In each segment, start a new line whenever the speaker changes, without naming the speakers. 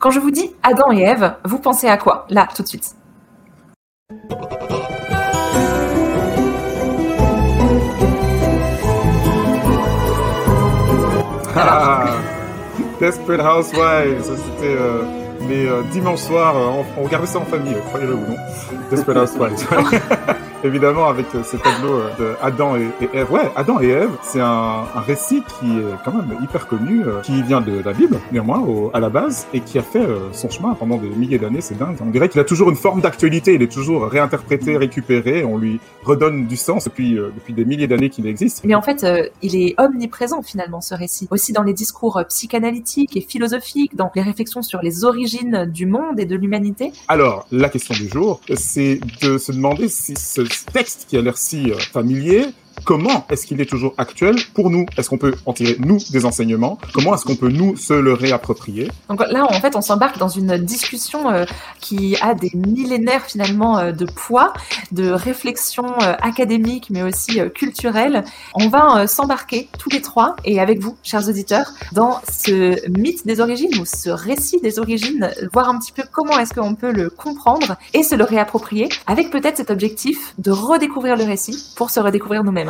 Quand je vous dis Adam et Ève, vous pensez à quoi? Là, tout de suite.
Ah, Desperate Housewives, ça c'était euh, les euh, dimanches soirs, euh, on, on regardait ça en famille, croyez-le ou non. Desperate Housewives. évidemment avec euh, ce tableau euh, de Adam et, et Ève. Ouais, Adam et Ève, c'est un, un, récit qui est quand même hyper connu, euh, qui vient de la Bible, néanmoins, au, à la base, et qui a fait son chemin pendant des milliers d'années, c'est dingue. On dirait qu'il a toujours une forme d'actualité, il est toujours réinterprété, récupéré, on lui redonne du sens depuis, depuis des milliers d'années qu'il existe.
Mais en fait, il est omniprésent finalement, ce récit. Aussi dans les discours psychanalytiques et philosophiques, dans les réflexions sur les origines du monde et de l'humanité.
Alors, la question du jour, c'est de se demander si ce texte qui a l'air si euh, familier comment est-ce qu'il est toujours actuel pour nous? Est-ce qu'on peut en tirer, nous, des enseignements? Comment est-ce qu'on peut, nous, se le réapproprier?
Donc là, en fait, on s'embarque dans une discussion euh, qui a des millénaires, finalement, euh, de poids, de réflexion euh, académique, mais aussi euh, culturelle. On va s'embarquer tous les trois, et avec vous, chers auditeurs, dans ce mythe des origines, ou ce récit des origines, voir un petit peu comment est-ce qu'on peut le comprendre et se le réapproprier, avec peut-être cet objectif de redécouvrir le récit pour se redécouvrir nous-mêmes.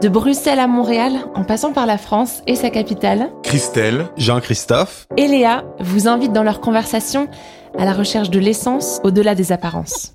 De Bruxelles à Montréal, en passant par la France et sa capitale,
Christelle,
Jean-Christophe
et Léa vous invitent dans leur conversation à la recherche de l'essence au-delà des apparences.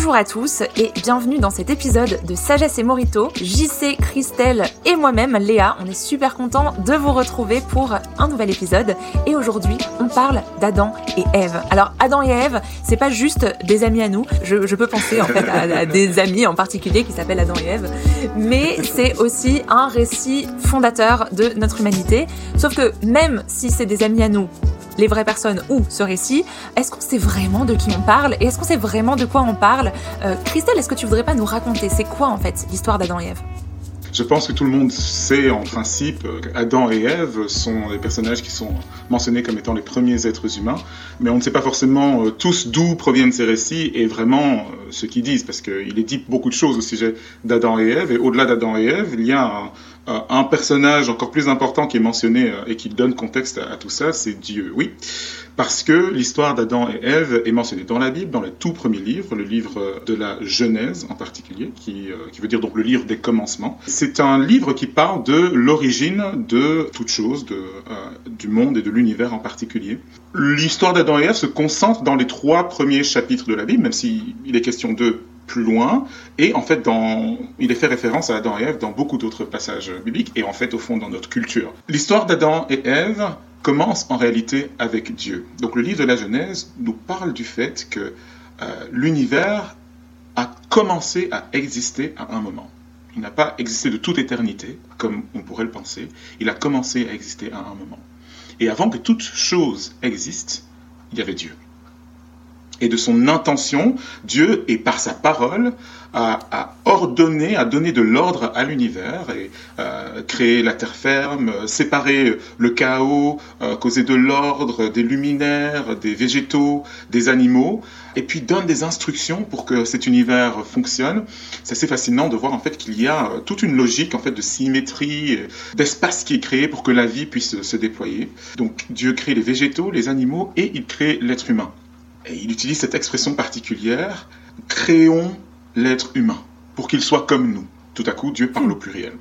Bonjour à tous et bienvenue dans cet épisode de Sagesse et Morito. JC, Christelle et moi-même, Léa, on est super content de vous retrouver pour un nouvel épisode. Et aujourd'hui, on parle d'Adam et Ève. Alors, Adam et Ève, c'est pas juste des amis à nous. Je, je peux penser en fait à, à, des amis en particulier qui s'appellent Adam et Ève. Mais c'est aussi un récit fondateur de notre humanité. Sauf que même si c'est des amis à nous, les vraies personnes ou ce récit, est-ce qu'on sait vraiment de qui on parle et est-ce qu'on sait vraiment de quoi on parle? Euh, Christelle, est-ce que tu voudrais pas nous raconter c'est quoi en fait l'histoire d'Adam et Ève?
Je pense que tout le monde sait en principe qu'Adam et Ève sont des personnages qui sont mentionnés comme étant les premiers êtres humains, mais on ne sait pas forcément euh, tous d'où proviennent ces récits et vraiment euh, ce qu'ils disent, parce qu'il est dit beaucoup de choses au sujet d'Adam et Ève, et au-delà d'Adam et Ève, il y a un, un personnage encore plus important qui est mentionné et qui donne contexte à, tout ça, c'est Dieu. Oui, parce que l'histoire d'Adam et Ève est mentionnée dans la Bible, dans le tout premier livre, le livre de la Genèse en particulier, qui, euh, veut dire donc le livre des commencements. C'est un livre qui parle de l'origine de toute chose, de, euh, du monde et de l'univers en particulier. L'histoire d'Adam et Ève se concentre dans les trois premiers chapitres de la Bible, même s'il est question d'eux plus loin. Et en fait, dans, il est fait référence à Adam et Ève dans beaucoup d'autres passages bibliques et en fait, au fond, dans notre culture. L'histoire d'Adam et Ève commence en réalité avec Dieu. Donc le livre de la Genèse nous parle du fait que euh, l'univers a commencé à exister à un moment. Il n'a pas existé de toute éternité, comme on pourrait le penser. Il a commencé à exister à un moment. Et avant que toute chose existe, il y avait Dieu et de son intention, Dieu, et par sa parole, a ordonné, a donné de l'ordre à l'univers et euh, la terre ferme, séparé le chaos, euh, causé de l'ordre des luminaires, des végétaux, des animaux, et puis donne des instructions pour que cet univers fonctionne. C'est assez fascinant de voir en fait qu'il y a toute une logique en fait de symétrie, d'espace qui est créé pour que la vie puisse se déployer. Donc Dieu crée les végétaux, les animaux, et il crée l'être humain. Il utilise cette expression particulière, créons l'être humain, pour qu'il soit comme nous. Tout à coup, Dieu parle au pluriel.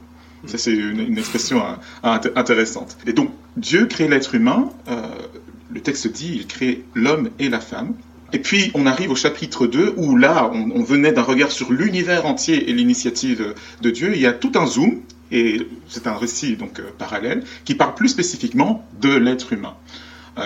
Ça, c'est une, expression euh, intéressante. Et donc, Dieu crée l'être humain, euh, le texte dit, il crée l'homme et la femme. Et puis, on arrive au chapitre 2, où là, on, on venait d'un regard sur l'univers entier et l'initiative de Dieu. Il y a tout un zoom, et c'est un récit donc euh, parallèle, qui parle plus spécifiquement de l'être humain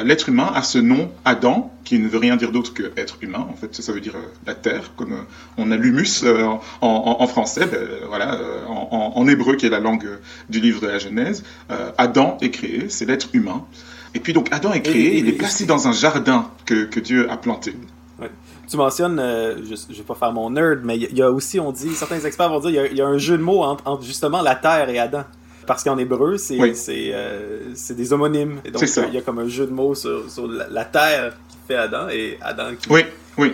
l'être humain a ce nom Adam, qui ne veut rien dire d'autre que être humain. En fait, ça veut dire la terre, comme on a l'humus en, en, en, français, ben, voilà, en, en, hébreu qui est la langue du livre de la Genèse. Adam est créé, c'est l'être humain. Et puis donc Adam est créé,
Et-
il est placé dans un jardin que, que Dieu a planté.
Tu mentionnes, euh, je, je vais pas faire mon nerd, mais il y, a- il y a aussi, on dit, certains experts vont dire, il y a, il y a un jeu de mots entre, entre justement la terre et Adam. Parce qu'en hébreu, c'est
Oui.
c'est, euh, c'est des homonymes. Et donc, il y a comme un jeu de mots sur, sur la, la terre qui fait Adam et Adam qui.
Oui, oui.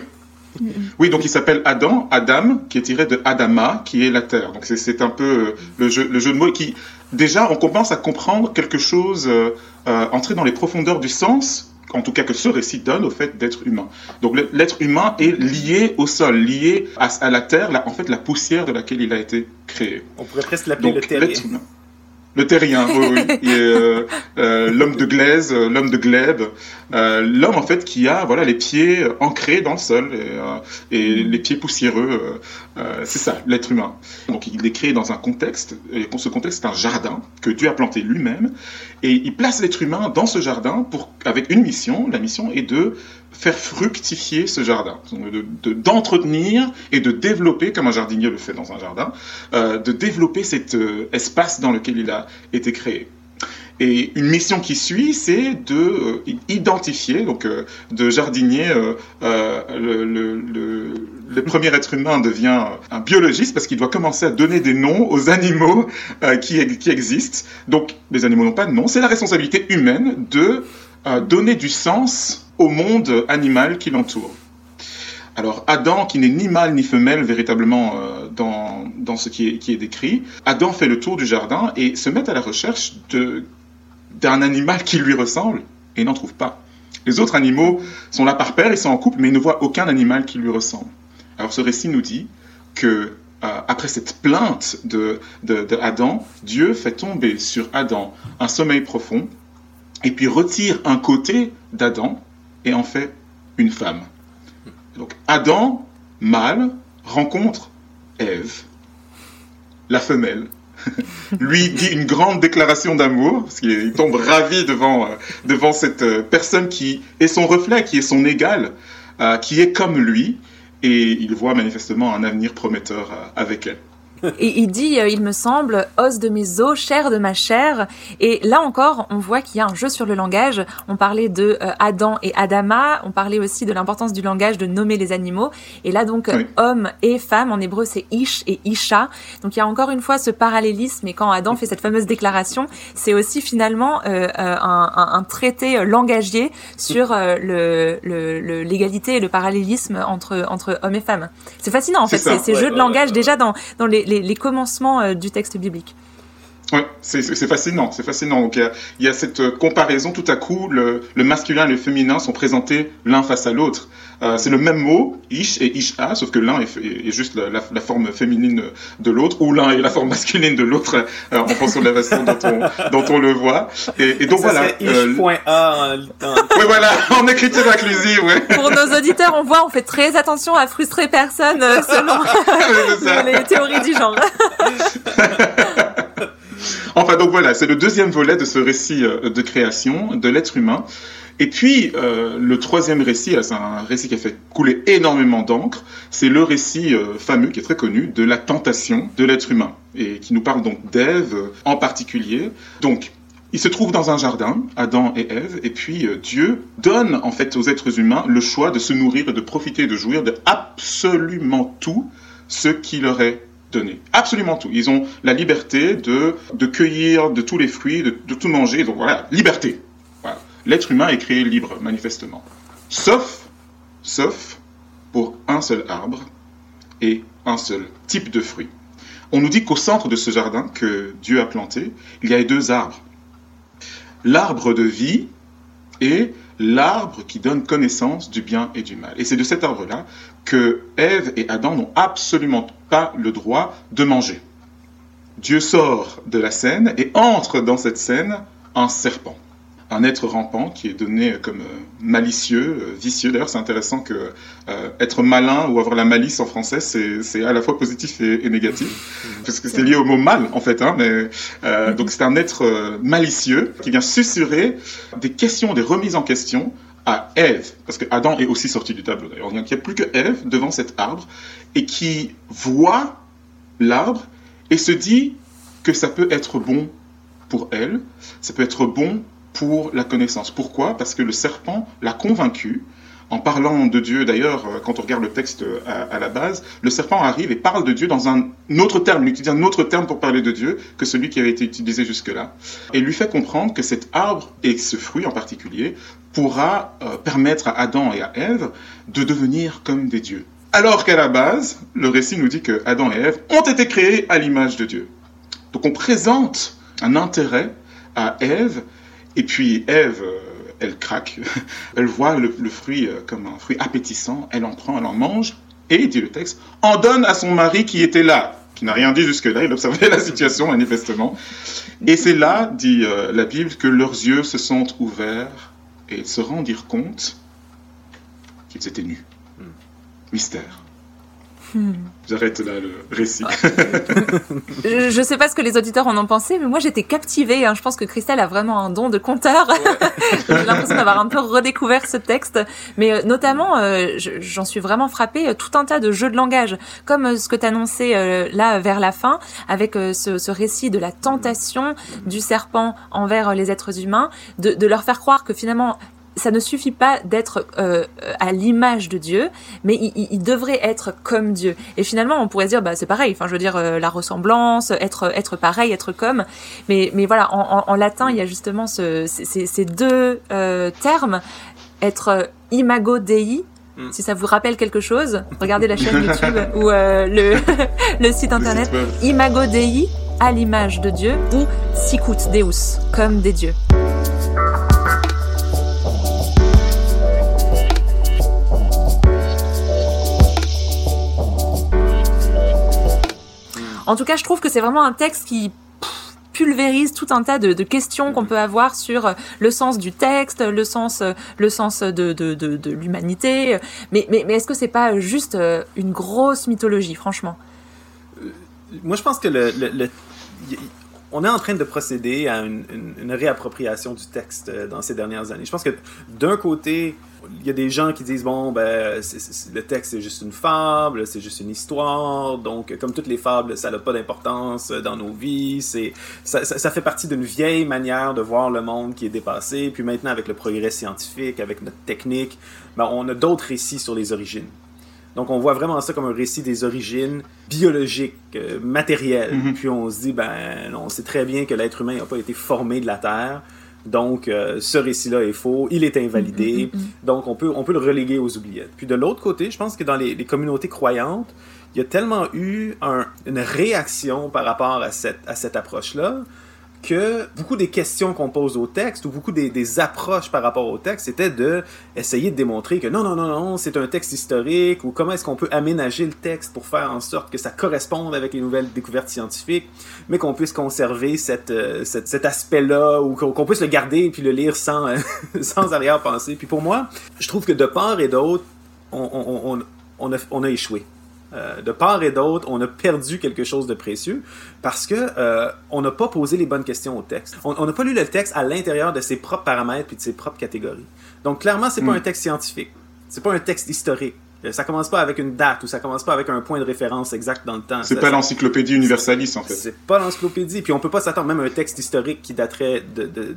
Oui, donc il s'appelle Adam, Adam, qui est tiré de Adama, qui est la terre. Donc c'est- un peu euh, le jeu, le jeu de mots qui, déjà, on commence à comprendre quelque chose, euh, euh, entrer dans les profondeurs du sens, en tout cas que ce récit donne au fait d'être humain. Donc l'être humain est lié au sol, lié à, à la terre, la- en fait la poussière de laquelle il a été créé.
On pourrait presque l'appeler le
humain. Le terrien, oui, oui. Euh, euh, l'homme de glaise, euh, l'homme de euh, l'homme en fait qui a voilà les pieds ancrés dans le sol et, et les pieds poussiéreux. c'est ça, l'être humain. Donc il est créé dans un contexte, et ce contexte c'est un jardin que Dieu a planté lui-même, et il place l'être humain dans ce jardin pour avec une mission. La mission est de faire fructifier ce jardin, Donc, de- de- d'entretenir et de développer, comme un jardinier le fait dans un jardin, euh, de développer cet euh, espace dans lequel il a été créé. Et une mission qui suit, c'est de euh, identifier, donc de jardinier, le, premier être humain devient un biologiste parce qu'il doit commencer à donner des noms aux animaux qui, qui existent. Donc les animaux n'ont pas de nom, c'est la responsabilité humaine de donner du sens au monde animal qui l'entoure. Alors Adam, qui n'est ni mâle ni femelle véritablement euh, dans, dans ce qui est, qui est décrit, Adam fait le tour du jardin et se met à la recherche d'un animal qui lui ressemble et n'en trouve pas. Les autres animaux sont là par paire, ils sont en couple, mais ils ne voient aucun animal qui lui ressemble. Alors ce récit nous dit que euh, après cette plainte de, de, de Adam, Dieu fait tomber sur Adam un sommeil profond et puis retire un côté d'Adam et en fait une femme. Donc Adam, mâle, rencontre Ève, la femelle, lui dit une grande déclaration d'amour, parce qu'il tombe ravi devant, euh, devant cette euh, personne qui est son reflet, qui est son égal, euh, qui est comme lui, et il voit manifestement un avenir prometteur avec elle.
Et il dit, euh, il me semble, os de mes os, chair de ma chair. Et là encore, on voit qu'il y a un jeu sur le langage. On parlait de euh, Adam et Adama. On parlait aussi de l'importance du langage de nommer les animaux. Et là donc,
Oui.
homme et femme, en hébreu c'est ish et isha. Donc il y a encore une fois ce parallélisme. Et quand Adam fait cette fameuse déclaration, c'est aussi finalement euh, un, un- un traité langagier sur euh, le- le- le- l'égalité et le parallélisme entre, entre hommes et femmes. C'est fascinant en fait,
ça.
ces, ces
Ouais,
jeux
ouais,
de langage
ouais,
déjà dans, dans les, les, commencements euh, du texte biblique.
Ouais, c'est fascinant, c'est fascinant. Donc il y a, il y a cette euh, comparaison, tout à coup, le, le masculin et le féminin sont présentés l'un face à l'autre. Euh, c'est le même mot, ish et isha, sauf que l'un est, est juste la, la- la forme féminine de l'autre, ou l'un est la forme masculine de l'autre, euh, en fonction de la façon dont on, dont on le voit. Et, et donc
Ça
voilà. euh,
ish.a en-
oui, voilà, en écriture inclusive, ouais.
Pour nos auditeurs, on voit, on fait très attention à frustrer personne euh, selon les théories du genre.
Enfin, donc voilà, c'est le deuxième volet de ce récit euh, de création de l'être humain. Et puis, euh, le troisième récit, c'est un récit qui a fait couler énormément d'encre, c'est le récit euh, fameux, qui est très connu, de la tentation de l'être humain, et qui nous parle donc d'Ève en particulier. Donc, ils se trouvent dans un jardin, Adam et Ève, et puis Dieu donne en fait aux êtres humains le choix de se nourrir et de profiter et de jouir de absolument tout ce qui leur est donné. Absolument tout. Ils ont la liberté de, de cueillir de tous les fruits, de, tout manger. Donc voilà, liberté. L'être humain est créé libre, manifestement. Sauf, sauf pour un seul arbre et un seul type de fruit. On nous dit qu'au centre de ce jardin que Dieu a planté, il y a deux arbres. L'arbre de vie et l'arbre qui donne connaissance du bien et du mal. Et c'est de cet arbre-là que Ève et Adam n'ont absolument pas le droit de manger. Dieu sort de la scène et entre dans cette scène un serpent, un être rampant qui est donné comme euh, malicieux, euh, vicieux. D'ailleurs, c'est intéressant que euh, être malin ou avoir la malice en français, c'est à la fois positif et, et négatif, parce que c'est lié au mot mal en fait. Hein, mais euh, donc c'est un être malicieux qui vient susurrer des questions, des remises en question à Ève, parce que Adam est aussi sorti du tableau d'ailleurs. Il n'y a plus que Ève devant cet arbre et qui voit l'arbre et se dit que ça peut être bon pour elle, ça peut être bon pour la connaissance. Pourquoi? Parce que le serpent l'a convaincu en parlant de Dieu, d'ailleurs, euh, quand on regarde le texte euh, à, la base, le serpent arrive et parle de Dieu dans un autre terme, il utilise un autre terme pour parler de Dieu que celui qui avait été utilisé jusque-là, et lui fait comprendre que cet arbre, et ce fruit en particulier, pourra euh, permettre à Adam et à Ève de devenir comme des dieux. Alors qu'à la base, le récit nous dit que Adam et Ève ont été créés à l'image de Dieu. Donc on présente un intérêt à Ève, et puis Ève elle craque, elle voit le, fruit euh, comme un fruit appétissant, elle en prend, elle en mange, et, dit le texte, en donne à son mari qui était là, qui n'a rien dit jusque-là, il observait la situation manifestement. Et c'est là, dit euh, la Bible, que leurs yeux se sont ouverts et se rendirent compte qu'ils étaient nus. Hmm. Mystère. Hmm. J'arrête là le récit.
je ne sais pas ce que les auditeurs en ont pensé, mais moi j'étais captivée. Hein. Je pense que Christelle a vraiment un don de conteur. J'ai l'impression d'avoir un peu redécouvert ce texte. Mais euh, notamment, euh, j'en suis vraiment frappée, euh, tout un tas de jeux de langage, comme ce que tu annonçais là vers la fin, avec ce, ce, récit de la tentation du serpent envers les êtres humains, de, de leur faire croire que finalement ça ne suffit pas d'être euh, à l'image de Dieu, mais il, devrait être comme Dieu. Et finalement, on pourrait dire, bah c'est pareil. Enfin, je veux dire, euh, la ressemblance, être être pareil, être comme. Mais mais voilà, en, latin, il y a justement ce, ces, deux euh, termes, être imago dei. Hmm. Si ça vous rappelle quelque chose, regardez la chaîne YouTube ou le, le site internet Imago Dei, à l'image de Dieu, ou Sicut Deus, comme des dieux. En tout cas, je trouve que c'est vraiment un texte qui pulvérise tout un tas de, questions qu'on peut avoir sur euh, le sens du texte, le sens, euh, le sens de, de, l'humanité. Mais, mais, mais est-ce que c'est pas juste euh, une grosse mythologie, franchement?
Moi, je pense que le, le, on est en train de procéder à une, une, réappropriation du texte dans ces dernières années. Je pense que d'un côté, il y a des gens qui disent bon ben le texte c'est juste une fable, c'est juste une histoire, donc comme toutes les fables, ça n'a pas d'importance dans nos vies, c'est ça, ça, fait partie d'une vieille manière de voir le monde qui est dépassé. Puis maintenant avec le progrès scientifique, avec notre technique, ben, on a d'autres récits sur les origines. Donc on voit vraiment ça comme un récit des origines biologiques, euh, matérielles. Mm-hmm. Puis on se dit ben on sait très bien que l'être humain n'a pas été formé de la terre. Donc, euh, ce récit-là est faux, il est invalidé, mm, mm, mm, donc on peut, on peut le reléguer aux oubliettes. Puis de l'autre côté, je pense que dans les, les communautés croyantes, il y a tellement eu une réaction par rapport à cette, à cette approche-là que beaucoup des questions qu'on pose au texte ou beaucoup des, approches par rapport au texte, c'était de essayer de démontrer que non, non, non, non, c'est un texte historique ou comment est-ce qu'on peut aménager le texte pour faire en sorte que ça corresponde avec les nouvelles découvertes scientifiques, mais qu'on puisse conserver euh, cet aspect-là ou qu'on puisse le garder et puis le lire sans, sans arrière-pensée. Puis pour moi, je trouve que de part et d'autre, on, on, a, on a échoué. Euh, de part et d'autre, on a perdu quelque chose de précieux parce que euh, on n'a pas posé les bonnes questions au texte. On n'a pas lu le texte à l'intérieur de ses propres paramètres puis de ses propres catégories. Donc clairement, c'est pas hmm. un texte scientifique. C'est pas un texte historique. Euh, ça commence pas avec une date ou ça commence pas avec un point de référence exact dans le temps.
C'est pas l'encyclopédie universaliste en fait.
C'est pas l'encyclopédie. Puis on peut pas s'attendre même à un texte historique qui daterait de, de,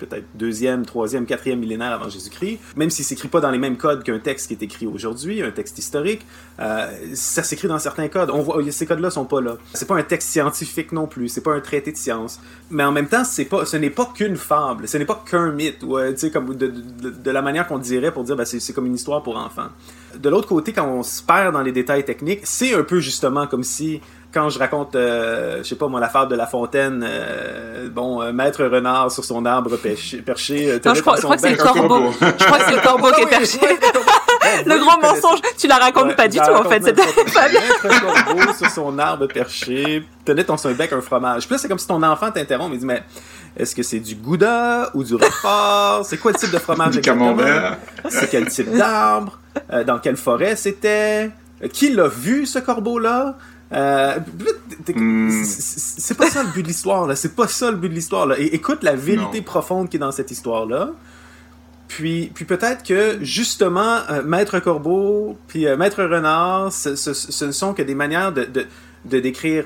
peut-être deuxième, troisième, quatrième millénaire avant Jésus-Christ, même s'il s'écrit pas dans les mêmes codes qu'un texte qui est écrit aujourd'hui, un texte historique, euh, ça s'écrit dans certains codes. On voit, ces codes-là sont pas là. C'est pas un texte scientifique non plus, c'est pas un traité de science. Mais en même temps, pas, ce n'est pas qu'une fable, ce n'est pas qu'un mythe, ou, euh, comme de, de, la manière qu'on dirait pour dire, ben, c'est comme une histoire pour enfants. De l'autre côté, quand on se perd dans les détails techniques, c'est un peu justement comme si quand je raconte, euh, je sais pas moi, la fable de La Fontaine, euh, bon, euh, maître renard sur son arbre perché, perché
non, je crois, je crois que c'est le corbeau. je crois que c'est le corbeau qui est perché. le grand mensonge, tu la racontes pas du tout en fait.
Maître corbeau sur son arbre perché tenait dans son bec un fromage. Puis là, c'est comme si ton enfant t'interrompt, il dit mais est-ce que c'est du gouda ou du roquefort? C'est quoi le type de fromage
Du camembert.
C'est quel type d'arbre? Dans quelle forêt c'était? Qui l'a vu ce corbeau là euh, hmm. C'est pas ça le but de l'histoire, là. C'est pas ça le but de l'histoire, là. Écoute la vérité profonde qui est dans cette histoire-là. Puis, puis peut-être que, justement, euh, Maître Corbeau, puis euh, Maître Renard, ce, ne sont que des manières de, de, de décrire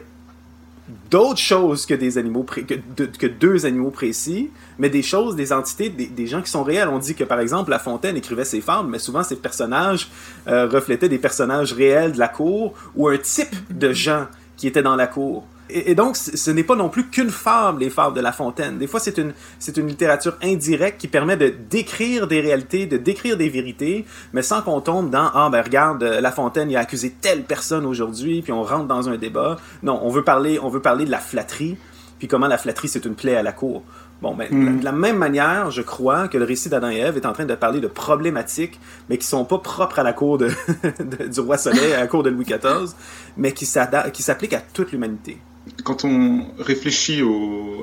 d'autres choses que des animaux que, de- que deux animaux précis, mais des choses, des entités, des, gens qui sont réels. On dit que par exemple La Fontaine écrivait ses fables, mais souvent ces personnages euh, reflétaient des personnages réels de la cour ou un type de gens qui étaient dans la cour. Et, et donc, ce n'est pas non plus qu'une fable, les fables de La Fontaine. Des fois, c'est une, c'est une littérature indirecte qui permet de décrire des réalités, de décrire des vérités, mais sans qu'on tombe dans Ah, ben regarde, euh, La Fontaine, il a accusé telle personne aujourd'hui, puis on rentre dans un débat. Non, on veut parler, on veut parler de la flatterie, puis comment la flatterie, c'est une plaie à la cour. Bon, ben,
Mm.
de la même manière, je crois que le récit d'Adam et Ève est en train de parler de problématiques, mais qui sont pas propres à la cour de, du roi Soleil, à la cour de Louis XIV, mais qui s'appliquent à toute l'humanité.
Quand on réfléchit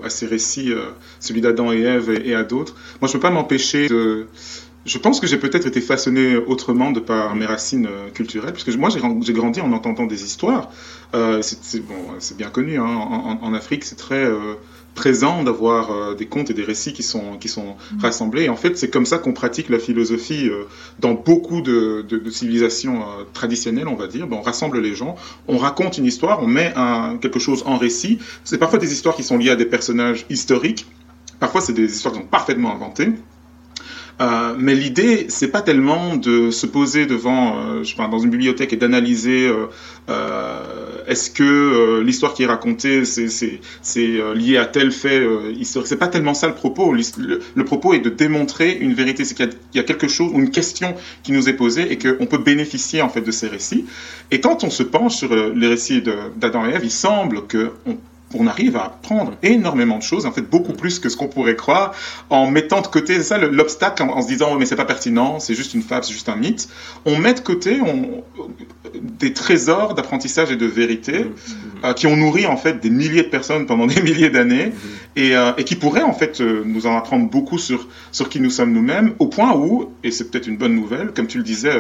à ces récits, euh, celui d'Adam et Ève et, à d'autres, moi je peux pas m'empêcher de... Je pense que j'ai peut-être été façonné autrement de par mes racines euh, culturelles, parce que moi j'ai grand- j'ai grandi en entendant des histoires. Euh, c'est bon, bien connu, hein, en, Afrique c'est très présent d'avoir euh, des contes et des récits qui sont, qui sont rassemblés. Et en fait c'est comme ça qu'on pratique la philosophie euh, dans beaucoup de, de- de civilisations euh, traditionnelles, on va dire. Ben, on rassemble les gens, on raconte une histoire, on met un, quelque chose en récit. C'est parfois des histoires qui sont liées à des personnages historiques, parfois c'est des histoires qui sont parfaitement inventées. Euh, mais l'idée, c'est pas tellement de se poser devant, euh, je sais pas, dans une bibliothèque et d'analyser euh, euh, est-ce que l'histoire qui est racontée c'est lié à tel fait historique. C'est pas tellement ça le propos. Le, propos est de démontrer une vérité, c'est qu'il y, a- quelque chose ou une question qui nous est posée et qu'on peut bénéficier en fait de ces récits. Et quand on se penche sur les récits d'Adam et Ève, il semble que on arrive à apprendre énormément de choses, en fait beaucoup plus que ce qu'on pourrait croire, en mettant de côté ça le- l'obstacle, en, en se disant oh, mais c'est pas pertinent, c'est juste une fable, c'est juste un mythe. On met de côté on, des trésors d'apprentissage et de vérité euh, qui ont nourri en fait des milliers de personnes pendant des milliers d'années et, euh, et qui pourraient en fait euh, nous en apprendre beaucoup sur sur qui nous sommes nous-mêmes, au point où et c'est peut-être une bonne nouvelle, comme tu le disais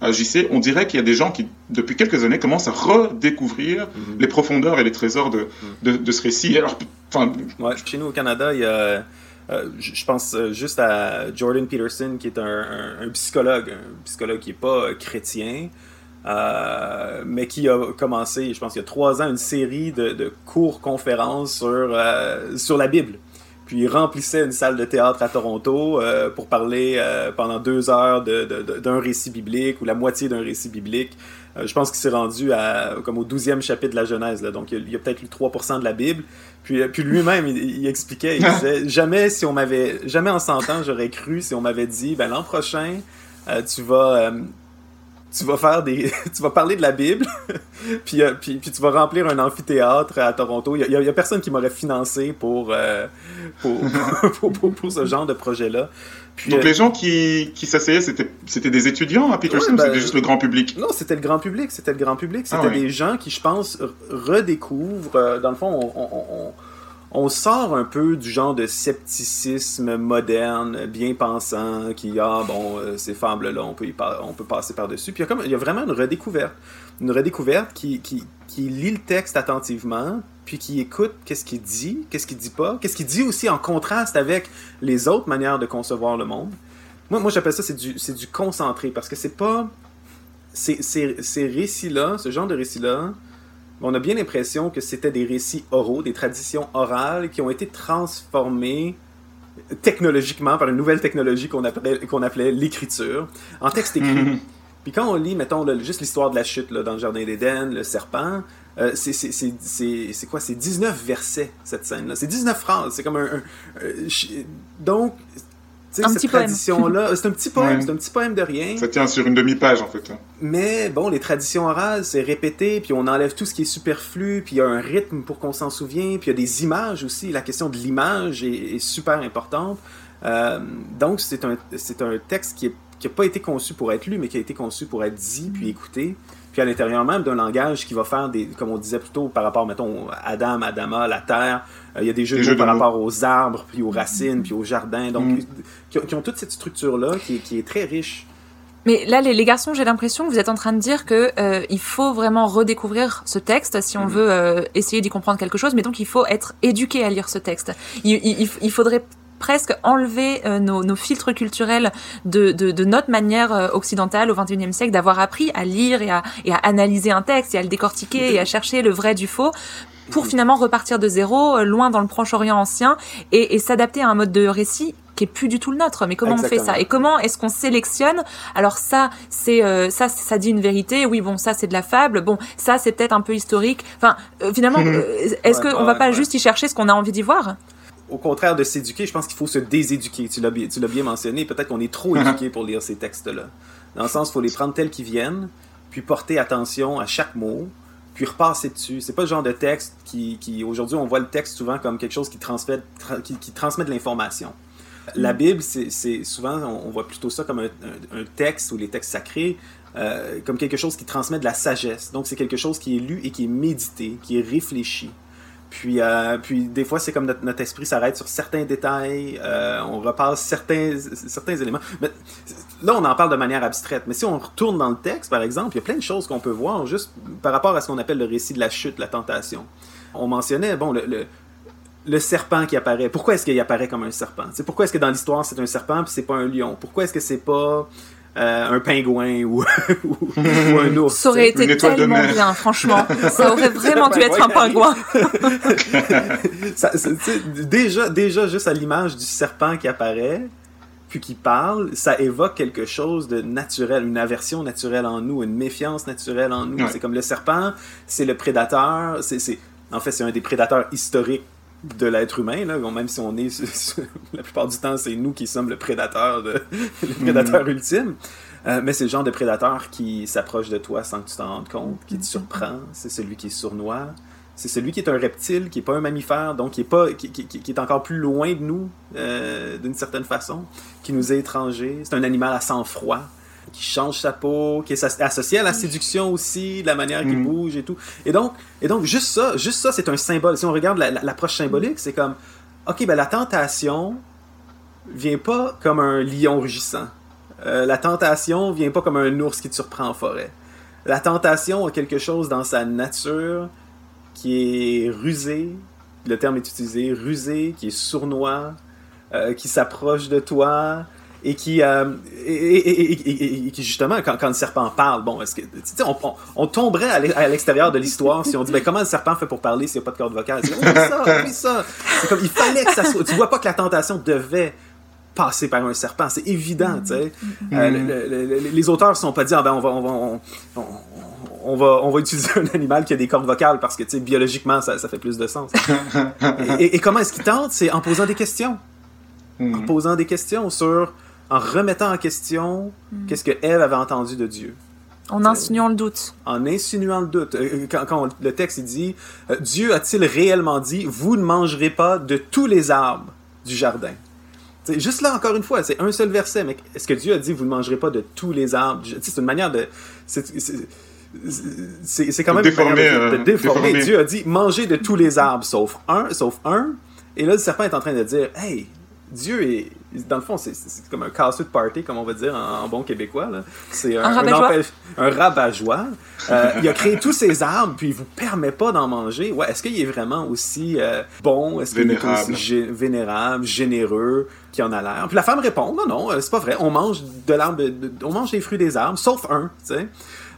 à JC, on dirait qu'il y a des gens qui depuis quelques années commencent à redécouvrir les profondeurs et les trésors de, de, de ce récit. Alors,
chez nous au Canada, il y a. euh, je pense euh, juste à Jordan Peterson, qui est un, psychologue, un psychologue qui n'est pas euh, chrétien, mais qui a commencé, je pense, il y a trois ans, une série de, de cours-conférences sur, euh, sur la Bible. Puis il remplissait une salle de théâtre à Toronto pour parler pendant deux heures d'un récit biblique ou la moitié d'un récit biblique. Euh, je pense qu'il s'est rendu à, comme au 12e chapitre de la Genèse. Là. Donc il y a, peut-être lu 3% de la Bible. Puis, euh, puis lui-même, il, il expliquait, il disait jamais si on m'avait, jamais en 100 ans, j'aurais cru si on m'avait dit, ben l'an prochain, euh, tu vas, euh, tu vas faire des, tu vas parler de la Bible, puis, euh, puis, puis tu vas remplir un amphithéâtre à Toronto. Il y a, y y personne qui m'aurait financé pour, pour, pour, pour, pour ce genre de projet-là. Puis,
donc
euh,
les gens qui, qui s'asseyaient, c'était c'était des étudiants à Peterson,
Ouais,
ou
ben,
c'était juste le grand public.
Non, c'était le grand public. C'était le grand public. C'était
Ah ouais.
des gens qui, je pense, redécouvrent. euh, dans le fond, on, on- on- on sort un peu du genre de scepticisme moderne, bien pensant, qui ah bon, euh, ces fables-là, on peut y par- on peut passer par dessus. Puis il y a comme il y a vraiment une redécouverte, une redécouverte qui, qui, qui lit le texte attentivement, puis qui écoute qu'est-ce qu'il dit, qu'est-ce qu'il dit pas, qu'est-ce qu'il dit aussi en contraste avec les autres manières de concevoir le monde. Moi, moi j'appelle ça c'est du c'est du concentré parce que c'est pas ces, ces, ces récits-là, ce genre de récits-là, on a bien l'impression que c'était des récits oraux, des traditions orales qui ont été transformées technologiquement par une nouvelle technologie qu'on appelait, qu'on appelait l'écriture, en texte écrit.
Mhm.
Puis quand on lit, mettons, là, juste l'histoire de la chute là, dans le Jardin d'Éden, le serpent, euh, c'est- c'est c'est- c'est- c'est quoi? C'est 19 versets, cette scène-là. C'est 19 phrases. C'est comme un... donc, tu sais,
Un
cette tradition-là, c'est un petit poème,
Ouais.
c'est un petit poème de rien.
Ça tient sur une demi-page en fait. hein.
Mais bon, les traditions orales, c'est répété, puis on enlève tout ce qui est superflu, puis il y a un rythme pour qu'on s'en souvienne, puis il y a des images aussi. La question de l'image est, est super importante. Euh, donc, c'est un, c'est un texte qui n'a pas été conçu pour être lu, mais qui a été conçu pour être dit, puis écouté. Puis à l'intérieur même d'un langage qui va faire des, comme on disait plus tôt, par rapport, mettons, Adam, Adama, la terre, euh, il y a des jeux
Des
de
jeux
mots par
mots.
rapport aux arbres, puis aux racines, puis aux jardins, donc
Mm.
qui, ont, qui ont toute cette structure-là qui, est- qui est très riche.
Mais là, les, les garçons, j'ai l'impression que vous êtes en train de dire que euh, il faut vraiment redécouvrir ce texte si on
Mhm.
veut euh, essayer d'y comprendre quelque chose. Mais donc, il faut être éduqué à lire ce texte. Il- il faudrait presque enlever euh, nos, nos filtres culturels de, de, de notre manière euh, occidentale au XXIe siècle d'avoir appris à lire et à, et à analyser un texte et à le décortiquer et à chercher le vrai du faux pour finalement repartir de zéro, euh, loin dans le Proche-Orient ancien, et, et s'adapter à un mode de récit qui est plus du tout le nôtre. Mais comment on fait ça? Et comment est-ce qu'on sélectionne? Alors ça, c'est euh, ça, ça dit une vérité. Oui, bon, ça c'est de la fable. Bon, ça c'est peut-être un peu historique. Enfin, euh, finalement, euh, est-ce
Ouais,
qu'on va
ouais,
pas
ouais.
juste y chercher ce qu'on a envie d'y voir?
Au contraire de s'éduquer, je pense qu'il faut se déséduquer. Tu l'as bien, tu l'as bien mentionné. Peut-être qu'on est trop éduqué pour lire ces textes-là. Dans le sens, il faut les prendre tels qu'ils viennent, puis porter attention à chaque mot, puis repasser dessus. C'est pas le genre de texte qui, qui aujourd'hui, on voit le texte souvent comme quelque chose qui transmet, tra- qui, qui transmet de l'information. La Bible, c'est c'est- souvent, on, on voit plutôt ça comme un, un- un texte ou les textes sacrés, euh, comme quelque chose qui transmet de la sagesse. Donc, c'est quelque chose qui est lu et qui est médité, qui est réfléchi. Puis, euh, puis des fois, c'est comme notre, esprit s'arrête sur certains détails, euh, on repasse certains, certains éléments. Là, on en parle de manière abstraite. Mais si on retourne dans le texte, par exemple, il y a plein de choses qu'on peut voir juste par rapport à ce qu'on appelle le récit de la chute, la tentation. On mentionnait, bon, le, le, le serpent qui apparaît. Pourquoi est-ce qu'il apparaît comme un serpent? C'est pourquoi est-ce que dans l'histoire, c'est un serpent puis c'est pas un lion? Pourquoi est-ce que c'est pas euh, un pingouin ou, ou, ou un ours?
Ça aurait été tellement bien, franchement. Ça aurait vraiment dû être un
Pingouin. Ça- déjà, déjà, juste à l'image du serpent qui apparaît, puis qui parle, ça évoque quelque chose de naturel, une aversion naturelle en nous, une méfiance naturelle en nous.
Ouais.
C'est comme le serpent, c'est le prédateur, c'est, c'est- en fait, c'est un des prédateurs historiques de l'être humain, là. Même si on est, la plupart du temps, c'est nous qui sommes le prédateur, de, le prédateur ultime. Euh, mais c'est le genre de prédateur qui s'approche de toi sans que tu t'en rendes compte, qui te surprend, c'est celui qui est sournois, c'est celui qui est un reptile, qui n'est pas un mammifère, donc qui est, pas, qui, qui- qui- qui est encore plus loin de nous, euh, d'une certaine façon, qui nous est étranger. C'est un animal à sang-froid, qui change sa peau, qui est as- associé à la séduction aussi, de la manière qu'il
Mhm.
bouge et tout. Et donc, et donc juste ça, juste ça, c'est un symbole. Si on regarde la- la- l'approche symbolique, c'est comme, ok, ben la tentation vient pas comme un lion rugissant. Euh, la tentation vient pas comme un ours qui te surprend en forêt. La tentation a quelque chose dans sa nature qui est rusé, le terme est utilisé, rusé, qui est sournois, euh, qui s'approche de toi et qui, euh, et, et- et- et- et- et qui justement, quand, quand le serpent parle, bon, est-ce que, on, on, on tomberait à l'e- à l'extérieur de l'histoire si on dit, ben, comment le serpent fait pour parler s'il n'y a pas de corde vocale? C'est, oui, ça, oui, ça. C'est comme, il fallait que ça soit, tu vois pas que la tentation devait passer par un serpent, c'est évident, tu sais. Euh, le- le- le- les auteurs ne sont pas dit, ah ben, on va, on va, on, va, on va utiliser un animal qui a des cordes vocales parce que, tu sais, biologiquement, ça, ça fait plus de sens. et, comment est-ce qu'ils tentent? C'est en posant des questions. En
Mhm.
posant des questions sur, en remettant en question qu'est-ce que Ève avait entendu de Dieu.
En insinuant le doute.
En insinuant le doute. Euh, Quand, quand on- le texte il dit, euh, Dieu a-t-il réellement dit, vous ne mangerez pas de tous les arbres du jardin? C'est juste là, encore une fois, c'est un seul verset, mais est-ce que Dieu a dit, vous ne mangerez pas de tous les arbres? C'est une manière de... c'est- c'est- C'est c'est quand même
Déformer,
une manière de, de
euh,
déformer.
déformer.
Dieu a dit, mangez de tous les arbres, sauf un, sauf un. Et là, le serpent est en train de dire, hey, Dieu est... Dans le fond, c'est- comme un casseux de party, comme on va dire en, en bon québécois. C'est un,
Un rabat-joie.
empêche- un rabat-joie. Euh, il a créé tous ces arbres, puis il vous permet pas d'en manger. Ouais, est-ce qu'il est vraiment aussi euh, bon? Est-ce qu'il est
Vénérable.
aussi gé- vénérable, généreux, qui en a l'air? Puis la femme répond, non, non, euh, c'est pas vrai. On mange de l'arbre, on mange les fruits des arbres, sauf un, tu sais.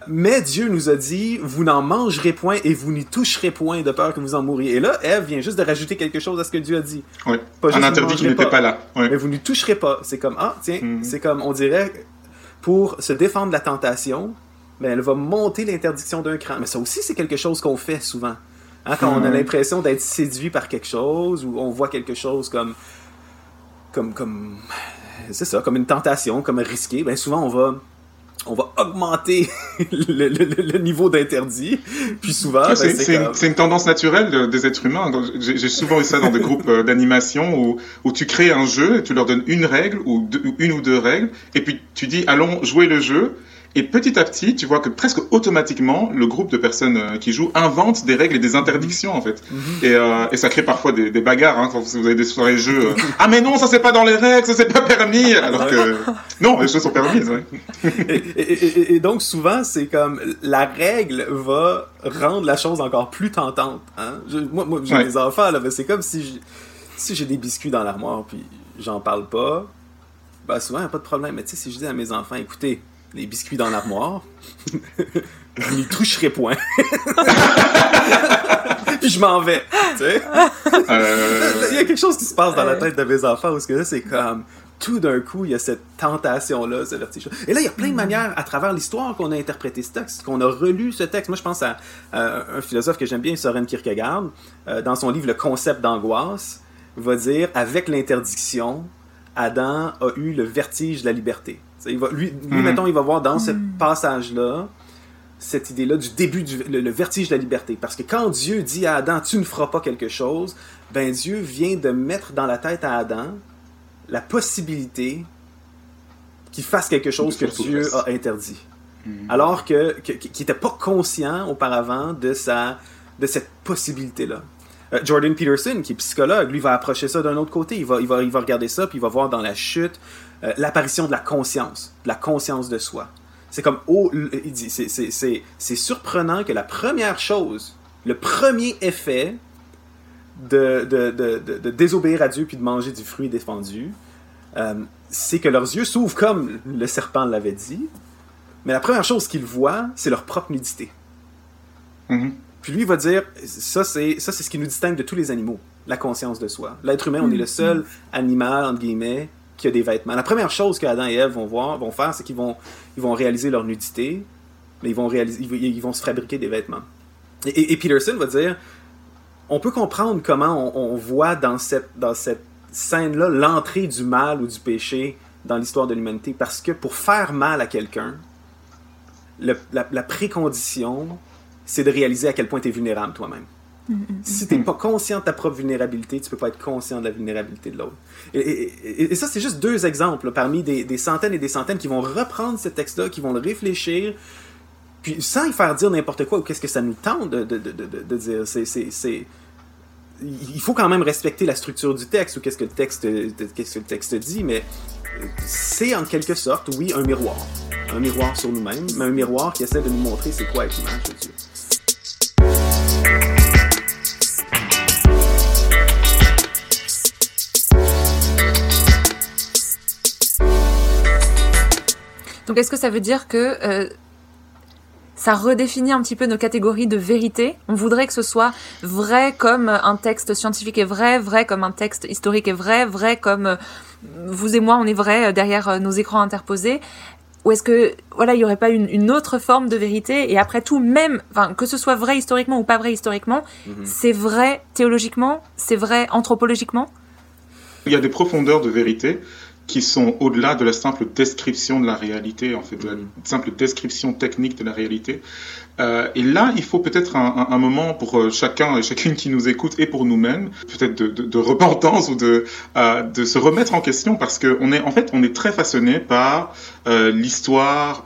Mais Dieu nous a dit, vous n'en mangerez point et vous n'y toucherez point de peur que vous en mouriez. Et là, Ève vient juste de rajouter quelque chose à ce que Dieu a dit.
Ouais.
Pas juste
Un interdit qui n'était
pas.
pas là. Ouais.
Mais vous n'y toucherez pas. C'est comme, ah, tiens,
Mhm.
c'est comme, on dirait, pour se défendre de la tentation, ben, elle va monter l'interdiction d'un cran. Mais ça aussi, c'est quelque chose qu'on fait souvent. Hein, quand on a
Mhm.
l'impression d'être séduit par quelque chose, ou on voit quelque chose comme, comme, comme, c'est ça, comme une tentation, comme risqué, ben souvent on va, on va augmenter le, le- le niveau d'interdit. Puis souvent, ben,
c'est
comme-
une, tendance naturelle de- des êtres humains. J'ai souvent eu ça dans des groupes euh, d'animation où, où tu crées un jeu et tu leur donnes une règle ou, deux- ou une ou deux règles et puis tu dis allons jouer le jeu. Et petit à petit, tu vois que presque automatiquement, le groupe de personnes euh, qui jouent invente des règles et des interdictions en fait. et, euh, et ça crée parfois des, des bagarres hein, quand vous avez des soirées jeux. euh, ah mais non, ça c'est pas dans les règles, ça c'est pas permis. Alors que non, les choses sont permises. ouais.
et, et- et- et donc souvent c'est comme la règle va rendre la chose encore plus tentante. Hein? Je- moi, moi j'ai
Ouais.
des enfants là, mais c'est comme si j'ai- si j'ai des biscuits dans l'armoire puis j'en parle pas, ben souvent y a pas de problème. Mais tu sais si je dis à mes enfants, écoutez, les biscuits dans l'armoire, vous n'y toucherez point. puis je m'en vais. Tu sais?
Euh,
Il y a quelque chose qui se passe dans la tête de mes enfants où ce que là, c'est comme tout d'un coup, il y a cette tentation-là, ce vertige. Et là, il y a plein de manières à travers l'histoire qu'on a interprété ce texte, qu'on a relu ce texte. Moi, je pense à, à un philosophe que j'aime bien, Soren Kierkegaard, euh, dans son livre Le concept d'angoisse, va dire avec l'interdiction, Adam a eu le vertige de la liberté. Il va, lui, lui
Mhm.
mettons, il va voir dans ce passage-là cette idée-là du début du le, le vertige de la liberté. Parce que quand Dieu dit à Adam, tu ne feras pas quelque chose, ben Dieu vient de mettre dans la tête à Adam la possibilité qu'il fasse quelque chose que Dieu a interdit. Alors que, que- qu'il n'était pas conscient auparavant de, sa, de cette possibilité-là. Euh, Jordan Peterson, qui est psychologue, lui va approcher ça d'un autre côté. Il va, il, va, il va regarder ça, puis il va voir dans la chute euh, l'apparition de la conscience, de la conscience de soi. C'est comme, oh, il dit, c'est- surprenant que la première chose, le premier effet de, de, de, de- désobéir à Dieu puis de manger du fruit défendu, euh, c'est que leurs yeux s'ouvrent comme le serpent l'avait dit, mais la première chose qu'ils voient, c'est leur propre nudité.
mhm.
Puis lui il va dire, ça c'est ça c'est ce qui nous distingue de tous les animaux, la conscience de soi. L'être humain, on est le seul animal entre guillemets qui a des vêtements. La première chose que Adam et Ève vont voir, vont faire, c'est qu'ils vont ils vont réaliser leur nudité, mais ils vont réaliser ils, vont- se fabriquer des vêtements. Et, et- et Peterson va dire, on peut comprendre comment on, on voit dans cette dans cette scène là l'entrée du mal ou du péché dans l'histoire de l'humanité, parce que pour faire mal à quelqu'un, la précondition, c'est de réaliser à quel point tu es vulnérable toi-même. Si tu n'es pas conscient de ta propre vulnérabilité, tu peux pas être conscient de la vulnérabilité de l'autre. Et, et- et- et ça, c'est juste deux exemples là, parmi des, des centaines et des centaines qui vont reprendre ce texte-là, qui vont le réfléchir, puis sans y faire dire n'importe quoi ou qu'est-ce que ça nous tente de, de- de- de- de dire. C'est, c'est- c'est- Il faut quand même respecter la structure du texte ou qu'est-ce que le texte, qu'est-ce que le texte dit, mais c'est en quelque sorte, oui, un miroir. Un miroir sur nous-mêmes, mais un miroir qui essaie de nous montrer c'est quoi être l'image de Dieu.
Donc est-ce que ça veut dire que euh, ça redéfinit un petit peu nos catégories de vérité? On voudrait que ce soit vrai comme un texte scientifique est vrai, vrai comme un texte historique est vrai, vrai comme euh, vous et moi on est vrai euh, derrière nos écrans interposés. Ou est-ce que voilà il y aurait pas une, une autre forme de vérité? Et après tout même enfin que ce soit vrai historiquement ou pas vrai historiquement, c'est vrai théologiquement, c'est vrai anthropologiquement?
Il y a des profondeurs de vérité qui sont au-delà de la simple description de la réalité, en fait, de la simple description technique de la réalité. Euh, et là, il faut peut-être un, un- un moment pour euh, chacun et chacune qui nous écoute et pour nous-mêmes, peut-être de, de- de repentance ou de, euh, de se remettre en question parce que on est, en fait, on est très façonné par euh, l'histoire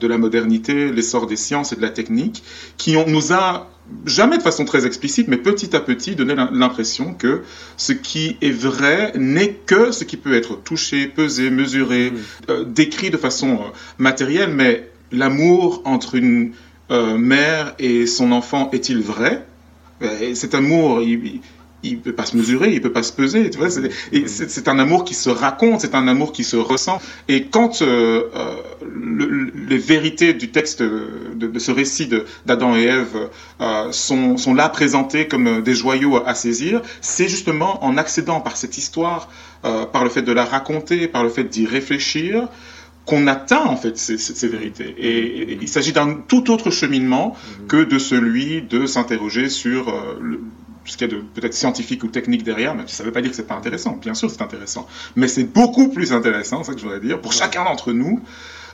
de la modernité, l'essor des sciences et de la technique, qui ont, nous a jamais de façon très explicite, mais petit à petit donné l'im- l'impression que ce qui est vrai n'est que ce qui peut être touché, pesé, mesuré, euh, décrit de façon euh, matérielle, mais l'amour entre une euh, mère et son enfant est-il vrai? Et Cet amour, il, il, peut pas se mesurer, il peut pas se peser. Tu vois, c'est, un amour qui se raconte, c'est un amour qui se ressent. Et quand euh, euh, le- le- les vérités du texte de, de ce récit d'Adam et Ève euh, sont, sont là présentées comme des joyaux à saisir, c'est justement en accédant par cette histoire, par le fait de la raconter, par le fait d'y réfléchir, qu'on atteint en fait ces, vérités. Et, et il s'agit d'un tout autre cheminement que de celui de s'interroger sur le- ce qu'il y a de peut-être scientifique ou technique derrière, si ça ne veut pas dire que c'est pas intéressant. Bien sûr, c'est intéressant, mais c'est beaucoup plus intéressant, c'est ça que je voudrais dire, pour chacun d'entre nous,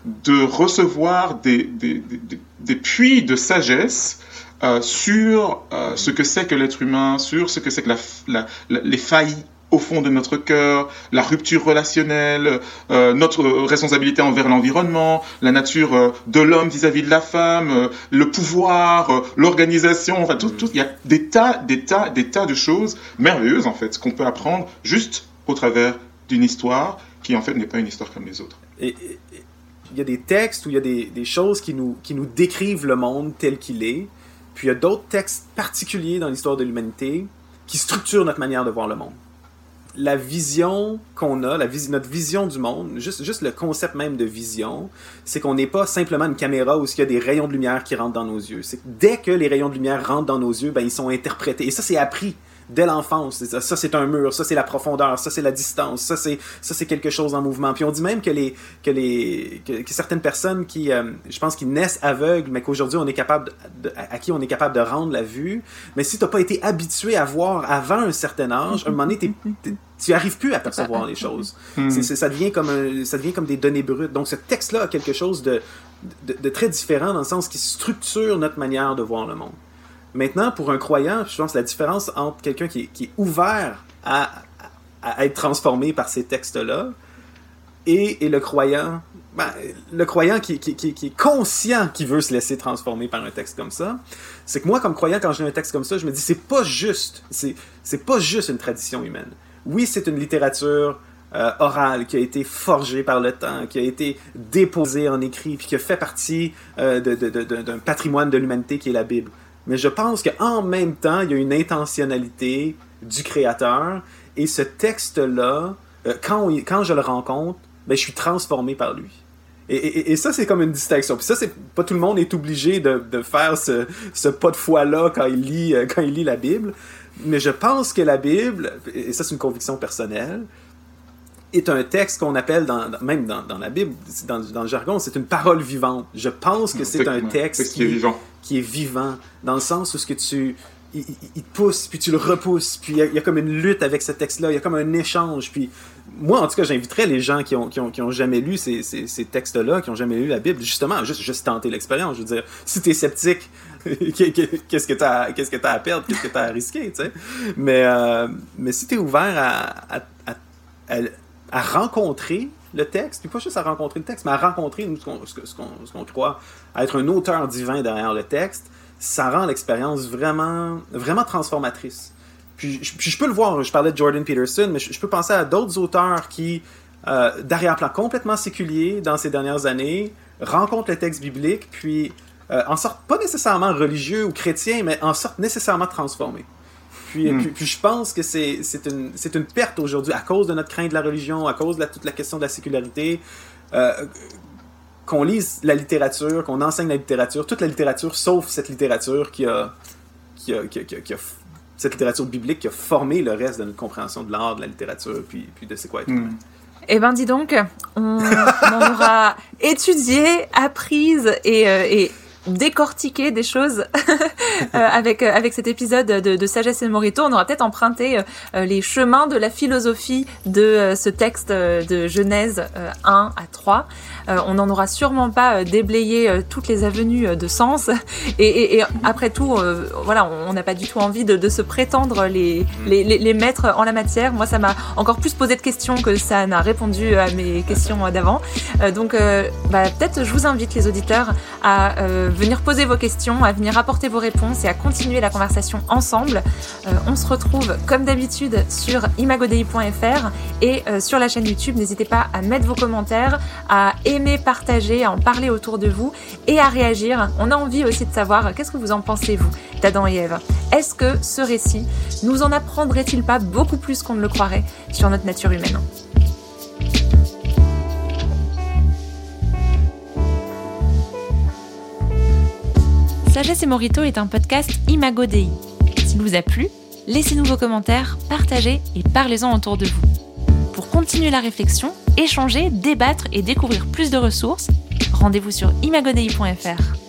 de recevoir des, des, des, des- des puits de sagesse euh, sur euh, ce que c'est que l'être humain, sur ce que c'est que la, la- la- les failles au fond de notre cœur, la rupture relationnelle, euh, notre responsabilité envers l'environnement, la nature euh, de l'homme vis-à-vis de la femme, euh, le pouvoir, euh, l'organisation, il y a des tas, des tas, des tas de choses merveilleuses en fait qu'on peut apprendre juste au travers d'une histoire qui en fait n'est pas une histoire comme les autres.
Il y a des textes où il y a des, des choses qui nous, qui nous décrivent le monde tel qu'il est, puis il y a d'autres textes particuliers dans l'histoire de l'humanité qui structurent notre manière de voir le monde. La vision qu'on a, la vis notre vision du monde, juste, juste le concept même de vision, c'est qu'on n'est pas simplement une caméra où il y a des rayons de lumière qui rentrent dans nos yeux. C'est dès que les rayons de lumière rentrent dans nos yeux, ben, ils sont interprétés. Et ça, c'est appris dès l'enfance. Ça, c'est un mur, ça, c'est la profondeur, ça, c'est la distance, ça, c'est, ça, c'est quelque chose en mouvement. Puis on dit même que, les, que, les, que, certaines personnes qui, euh, je pense, qui naissent aveugles, mais qu'aujourd'hui, on est capable de, à qui on est capable de rendre la vue. Mais si tu n'as pas été habitué à voir avant un certain âge, à un moment donné, tu arrives plus à percevoir les choses. Hmm. ça, devient comme ça devient comme des données brutes. Donc, ce texte-là a quelque chose de, de, de, très différent dans le sens qu'il structure notre manière de voir le monde. Maintenant, pour un croyant, je pense que la différence entre quelqu'un qui, est ouvert à, être transformé par ces textes-là et, le croyant, ben, le croyant qui, est conscient qu'il veut se laisser transformer par un texte comme ça, c'est que moi, comme croyant, quand j'ai un texte comme ça, je me dis, c'est pas juste, c'est pas juste une tradition humaine. Oui, c'est une littérature euh, orale qui a été forgée par le temps, qui a été déposée en écrit, puis qui a fait partie euh, d'un patrimoine de l'humanité qui est la Bible mais je pense qu'en même temps, il y a une intentionnalité du créateur, et ce texte-là, euh, quand, quand je le rencontre, ben, je suis transformé par lui. Et, et, ça, c'est comme une distinction. Puis ça, c'est pas tout le monde est obligé de, de faire ce, ce, pas de foi-là quand, il lit, euh, quand il lit la Bible. Mais je pense que la Bible, et ça, c'est une conviction personnelle, est un texte qu'on appelle, dans, même dans, dans, la Bible, dans, dans le jargon, c'est une parole vivante. Je pense que c'est un texte
qui, est vivant.
Qui est vivant, dans le sens où ce que tu il, te pousse, puis tu le repousses, puis il y, a comme une lutte avec ce texte-là, il y a comme un échange, puis moi, en tout cas, j'inviterais les gens qui ont, qui ont, qui ont jamais lu ces, ces, ces textes-là, qui ont jamais lu la Bible, justement, juste, juste tenter l'expérience. Je veux dire, si tu es sceptique, qu'est-ce que tu as, qu'est-ce que as à perdre, qu'est-ce que tu as à risquer, tu sais? Mais, euh, mais si tu es ouvert à, à, à rencontrer le texte, puis pas juste à rencontrer le texte, mais à rencontrer ce qu'on croit être un auteur divin derrière le texte, ça rend l'expérience vraiment, vraiment transformatrice. Puis, je peux le voir, je parlais de Jordan Peterson, mais je, peux penser à d'autres auteurs qui, euh, d'arrière-plan complètement séculier dans ces dernières années, rencontrent le texte biblique, puis euh, en sortent pas nécessairement religieux ou chrétiens, mais en sortent nécessairement transformés. Hmm. Puis, puis, je pense que c'est une, une perte aujourd'hui à cause de notre crainte de la religion, à cause de toute la question de la sécularité. Euh, qu'on lise la littérature, qu'on enseigne la littérature, toute la littérature, sauf cette littérature qui a, qui a, qui a, qui a, cette littérature biblique qui a formé le reste de notre compréhension de l'art, de la littérature, puis, puis de c'est quoi être hmm.
Eh ben dis donc, on, on aura étudié, apprise et, euh, et décortiquer des choses euh, avec euh, avec cet épisode de, de Sagesse et Morito. On aura peut-être emprunté euh, les chemins de la philosophie de ce texte de Genèse 1 à 3. on n'en aura sûrement pas déblayé toutes les avenues de sens. Et, et, après tout, voilà, on n'a pas du tout envie de, de se prétendre les, les, les, maîtres en la matière. Moi, ça m'a encore plus posé de questions que ça n'a répondu à mes questions d'avant. donc, bah, peut-être je vous invite les auditeurs à venir poser vos questions, à venir apporter vos réponses et à continuer la conversation ensemble. Euh, on se retrouve comme d'habitude sur imagodei.fr et euh, sur la chaîne YouTube. N'hésitez pas à mettre vos commentaires, à aimer, partager, à en parler autour de vous et à réagir. On a envie aussi de savoir qu'est-ce que vous en pensez, vous, d'Adam et Ève? Est-ce que ce récit nous en apprendrait-il pas beaucoup plus qu'on ne le croirait sur notre nature humaine? Sagesse et Morito est un podcast Imago Dei. S'il vous a plu, laissez-nous vos commentaires, partagez et parlez-en autour de vous. Pour continuer la réflexion, échanger, débattre et découvrir plus de ressources, rendez-vous sur imagodei.fr.